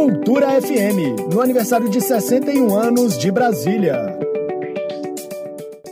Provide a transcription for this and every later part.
Cultura FM, no aniversário de 61 anos de Brasília.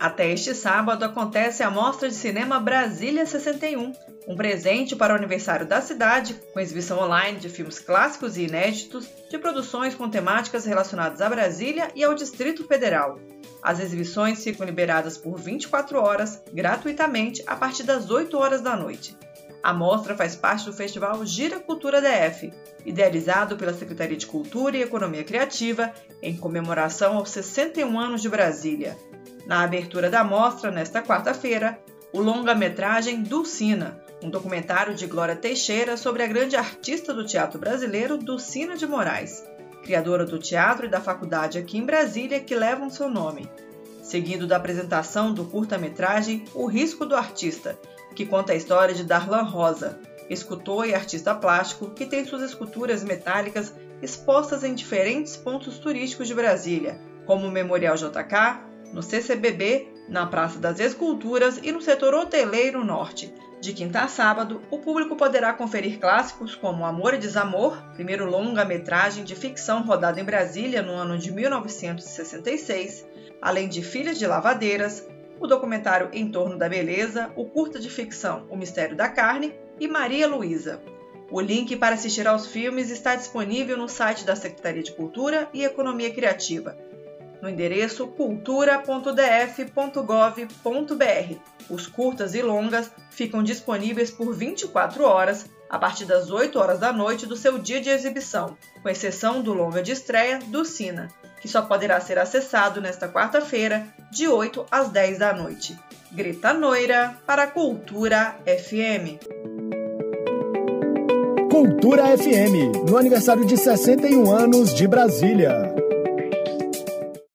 Até este sábado acontece a Mostra de Cinema Brasília 61, um presente para o aniversário da cidade, com exibição online de filmes clássicos e inéditos, de produções com temáticas relacionadas a Brasília e ao Distrito Federal. As exibições ficam liberadas por 24 horas, gratuitamente, a partir das 8 horas da noite. A mostra faz parte do festival Gira Cultura DF, idealizado pela Secretaria de Cultura e Economia Criativa em comemoração aos 61 anos de Brasília. Na abertura da mostra, nesta quarta-feira, o longa-metragem Dulcina, um documentário de Glória Teixeira sobre a grande artista do teatro brasileiro, Dulcina de Moraes, criadora do teatro e da faculdade aqui em Brasília que levam seu nome. Seguindo da apresentação do curta-metragem O Risco do Artista, que conta a história de Darlan Rosa, escultor e artista plástico que tem suas esculturas metálicas expostas em diferentes pontos turísticos de Brasília, como o Memorial JK, no CCBB, na Praça das Esculturas e no setor hoteleiro norte. De quinta a sábado, o público poderá conferir clássicos como Amor e Desamor, primeiro longa-metragem de ficção rodado em Brasília no ano de 1966, além de Filhas de Lavadeiras, o documentário Em Torno da Beleza, o curta de ficção O Mistério da Carne e Maria Luísa. O link para assistir aos filmes está disponível no site da Secretaria de Cultura e Economia Criativa no endereço cultura.df.gov.br. Os curtas e longas ficam disponíveis por 24 horas a partir das 8 horas da noite do seu dia de exibição, com exceção do longa de estreia do Sina, que só poderá ser acessado nesta quarta-feira, de 8 às 10 da noite. Greta Noira para Cultura FM. Cultura FM, no aniversário de 61 anos de Brasília.